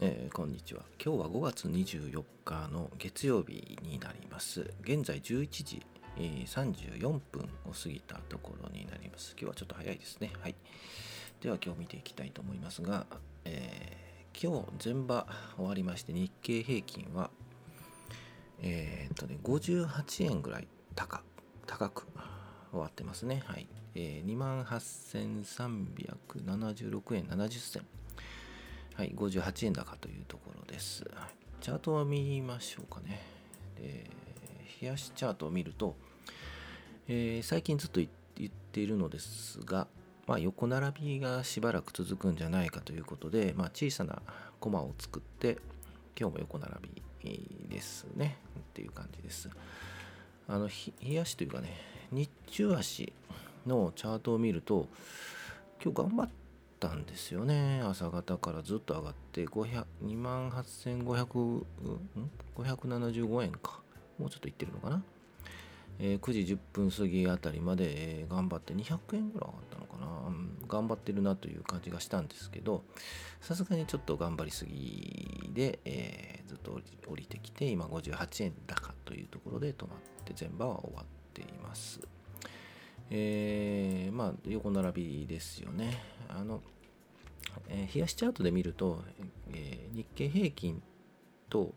えー、こんにちは。今日は5月24日の月曜日になります。現在11時、えー、34分を過ぎたところになります。今日はちょっと早いですね。はい。では今日見ていきたいと思いますが、えー、今日前場終わりまして日経平均は、えー、っとね、58円ぐらい高高く終わってますね。はい。えー、28,376円70銭。はい、58円高というところです。チャートを見ましょうかね。で、冷やしチャートを見ると、えー、最近ずっと言っているのですが、まあ、横並びがしばらく続くんじゃないかということで、まあ、小さなコマを作って、今日も横並びですね。っていう感じです。あの、冷やしというかね、日中足のチャートを見ると、今日頑張ってたんですよね。朝方からずっと上がって2万8500 575円か。もうちょっといってるのかな、えー、9時10分過ぎあたりまで、えー、頑張って200円ぐらい上がったのかな、うん、頑張ってるなという感じがしたんですけどさすがにちょっと頑張りすぎで、えー、ずっと降りてきて今58円高というところで止まって前場は終わっています。えー、まあ横並びですよね。あの、えー、冷やしチャートで見ると、えー、日経平均と、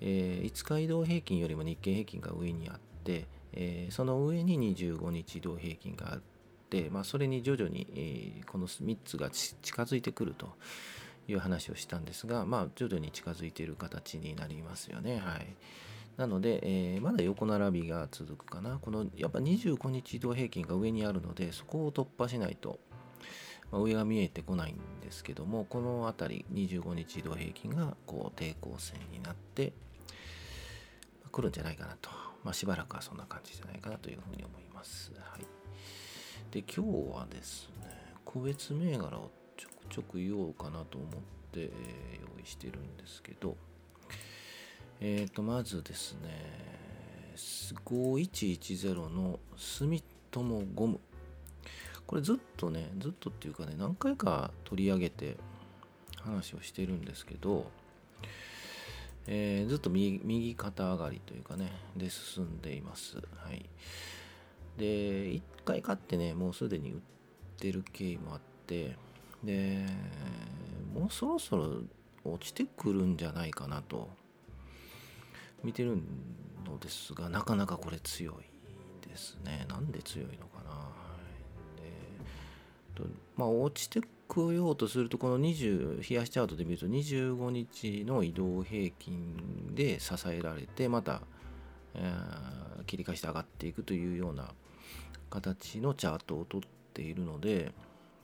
えー、5日移動平均よりも日経平均が上にあって、えー、その上に25日移動平均があって、まあ、それに徐々に、えー、この3つが近づいてくるという話をしたんですが、まあ、徐々に近づいている形になりますよね。はい。なので、えー、まだ横並びが続くかな。このやっぱ25日移動平均が上にあるので、そこを突破しないと、まあ、上が見えてこないんですけども、この辺り25日移動平均がこう抵抗線になって、まあ、来るんじゃないかなと。まあ、しばらくはそんな感じじゃないかなというふうに思います。はい。で、今日はですね、個別銘柄をちょくちょく言おうかなと思って、えー、用意してるんですけど、えっ、ー、と、まずですね、5110の住友ゴム。これずっとね、ずっとっていうかね、何回か取り上げて話をしてるんですけど、えー、ずっと右肩上がりというかね、で進んでいます。はい。で、1回買ってね、もうすでに売ってる経緯もあって、で、もうそろそろ落ちてくるんじゃないかなと見てるのですがなかなかこれ強いですねなんで強いのかまあ落ちてこようとするとこの20冷やしチャートで見ると25日の移動平均で支えられてまた、えー、切り返して上がっていくというような形のチャートを取っているので、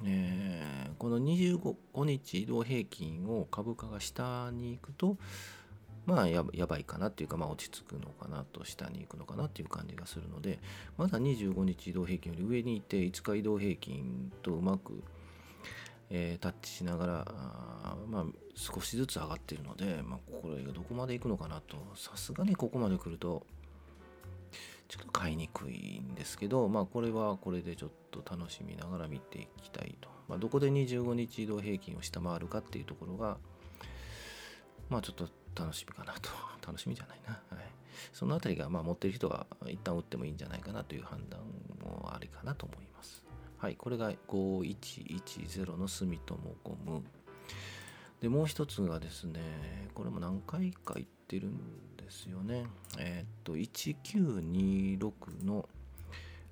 えー、この25日移動平均を株価が下に行くとまあやばいかなっていうか、まあ、落ち着くのかなと下に行くのかなっていう感じがするのでまだ25日移動平均より上にいて5日移動平均とうまく、えー、タッチしながらあまあ、少しずつ上がっているので、まあ、これがどこまで行くのかなとさすがにここまで来るとちょっと買いにくいんですけど、まあ、これはこれでちょっと楽しみながら見ていきたいと。まあ、どこで25日移動平均を下回るかっていうところが、まあ、ちょっと楽しみかなと。楽しみじゃないな。はい。そのあたりが、まあ、持ってる人が一旦打ってもいいんじゃないかなという判断もありかなと思います。はい。これが5110の住友ゴム。で、もう一つがですね、これも何回か言ってるんですよね。えー、っと、1926の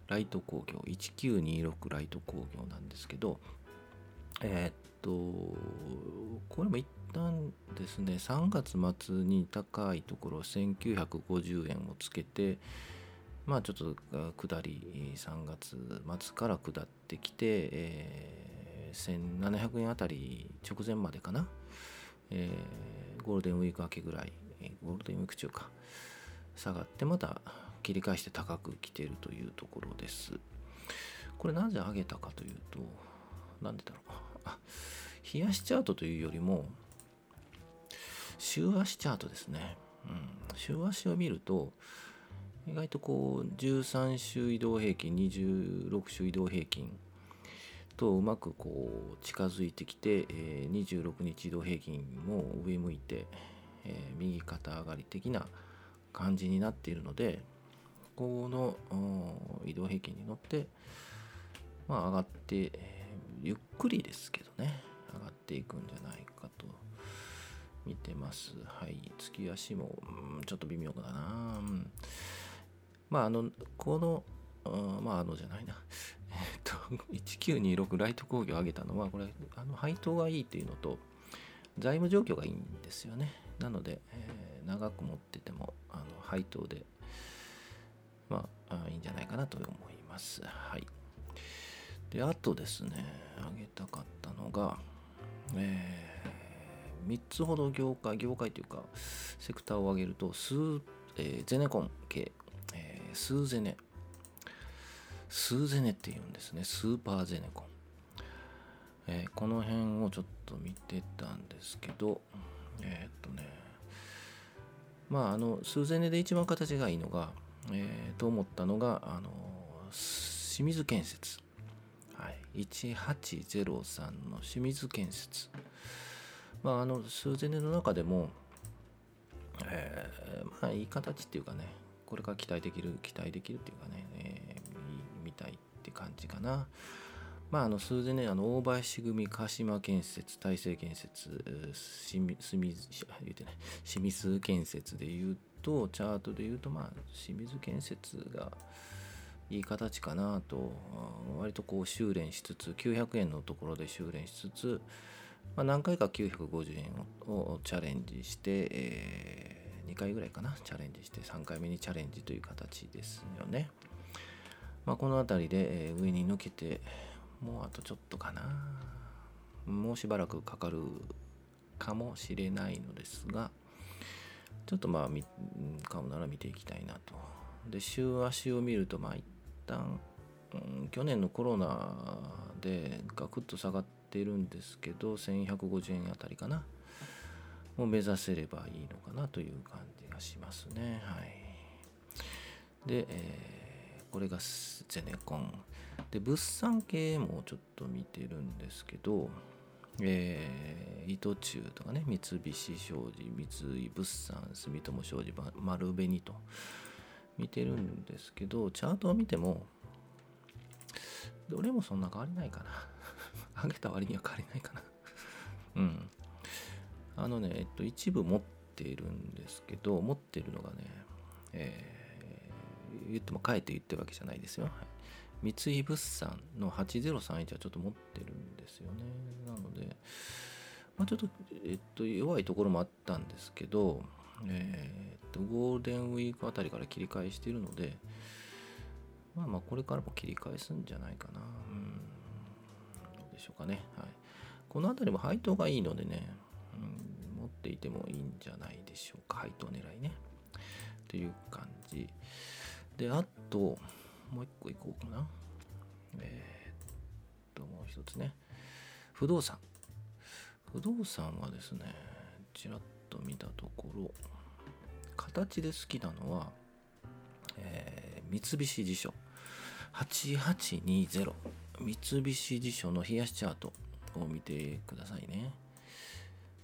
ライト工業、1926ライト工業なんですけど、え、っと、これも一旦ですね、3月末に高いところ1950円をつけて、まあちょっと下り3月末から下ってきて、えー、1700円あたり直前までかな、えー、ゴールデンウィーク明けぐらい、ゴールデンウィーク中か、下がってまた切り返して高く来ているというところです。これなぜ上げたかというと、なんでだろう。あ、冷やしチャートというよりも、週足チャートですね。うん、週足を見ると、意外とこう、13週移動平均、26週移動平均とうまくこう近づいてきて、え、26日移動平均も上向いて、え、右肩上がり的な感じになっているのでこの移動平均に乗って、まあ、上がって、えー、ゆっくりですけどね上がっていくんじゃないかと見てます。はい月足も、ん、ちょっと微妙だな、うん、まああのこのまああのじゃないな。えっと1926ライト工業を上げたのはこれあの配当がいいっていうのと財務状況がいいんですよね。なので、えー、長く持っててもあの配当でまあいいんじゃないかなと思います。はい。であとですねあげたかったのがえー、3つほど業界業界というかセクターを挙げるとスー、えー、ゼネコン系、えー、スーゼネ。スーゼネっていうんですね。スーパーゼネコン、えー、この辺をちょっと見てたんですけどえー、っとねまああのスーゼネで一番形がいいのが、えー、と思ったのがあの清水建設。はい、1803の清水建設。まああのスーゼネの中でもえー、まあいい形っていうかねこれから期待できる期待できるっていうかね、えー、見たいって感じかな。まああの数でねあの大林組鹿島建設大成建設清水言うてね清水建設でいうとチャートでいうとまあ清水建設がいい形かなと割とこう修練しつつ900円のところで修練しつつ、まあ、何回か950円をチャレンジして、え2回ぐらいかなチャレンジして3回目にチャレンジという形ですよね。まあ、この辺りで、上に抜けてもうあとちょっとかなもうしばらくかかるかもしれないのですがちょっとまあ買うなら見ていきたいなと。で週足を見るとまあ旦、うん、去年のコロナでガクッと下がってるんですけど1150円あたりかなを目指せればいいのかなという感じがしますね。はい、で、えー、これがゼネコン。で、物産系もちょっと見てるんですけど、えー、糸中とかね、三菱商事、三井物産、住友商事、丸紅と見てるんですけど、チャートを見ても、どれもそんな変わりないかな。上げた割には変わりないかな。うん。あのね、えっと、一部持っているんですけど、持ってるのがね、えー、言っても変えて言ってるわけじゃないですよ。はい、三井物産の8031はちょっと持ってるんですよね。なので、まあ、ちょっと、えっと、弱いところもあったんですけど、えー、っと、ゴールデンウィークあたりから切り返しているので、まあまあ、これからも切り返すんじゃないかな。うん。どうでしょうかね。はい。この辺りも配当がいいのでね、うん、持っていてもいいんじゃないでしょうか配当狙いねという感じであともう一個いこうかなえー、っともう一つね不動産不動産はですねちらっと見たところ形で好きなのは、えー、三菱地所8820三菱地所の冷やしチャートを見てくださいね。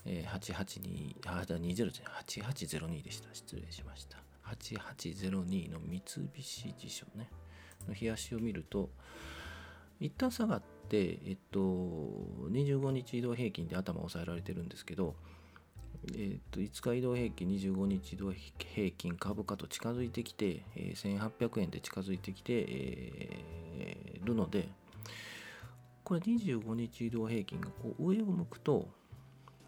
えー、882、あ、20じゃ8802でした。失礼しました。8802の三菱地所ね、の冷やしを見ると、一旦下がって、えっと、25日移動平均で頭を抑えられてるんですけど、えっと、5日移動平均、25日移動平均株価と近づいてきて、えー、1800円で近づいてきて、えー、るので、これ25日移動平均がこう上を向くと、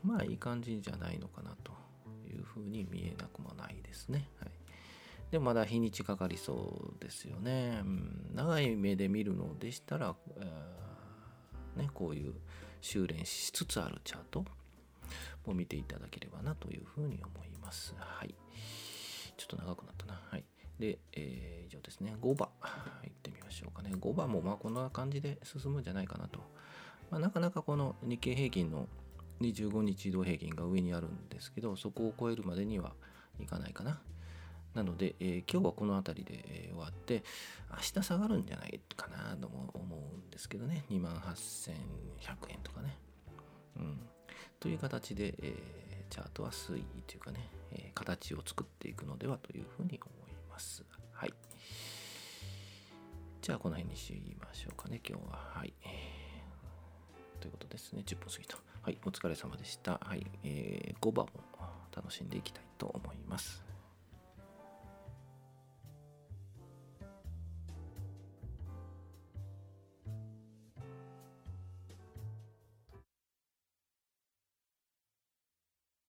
まあいい感じじゃないのかなというふうに見えなくもないですね。はい、でまだ日にちかかりそうですよね。うん、長い目で見るのでしたら、ね、こういう修練しつつあるチャートを見ていただければなというふうに思います。はい。ちょっと長くなったな。はい。で、えー、以上ですね。5番。いってみましょうかね。5番もまあこんな感じで進むんじゃないかなと。まあ、なかなかこの日経平均の25日移動平均が上にあるんですけどそこを超えるまでにはいかないかななので、えー今日はこの辺りで、えー終わって明日下がるんじゃないかなとも思うんですけどね28,100円とかね、うん、という形で、えーチャートは推移というかね、えー形を作っていくのではというふうに思います。はい。じゃあこの辺にしましょうかね今日は。はい。ということですね。10分過ぎた。はい。お疲れ様でした。はい、えー、5番を楽しんでいきたいと思います。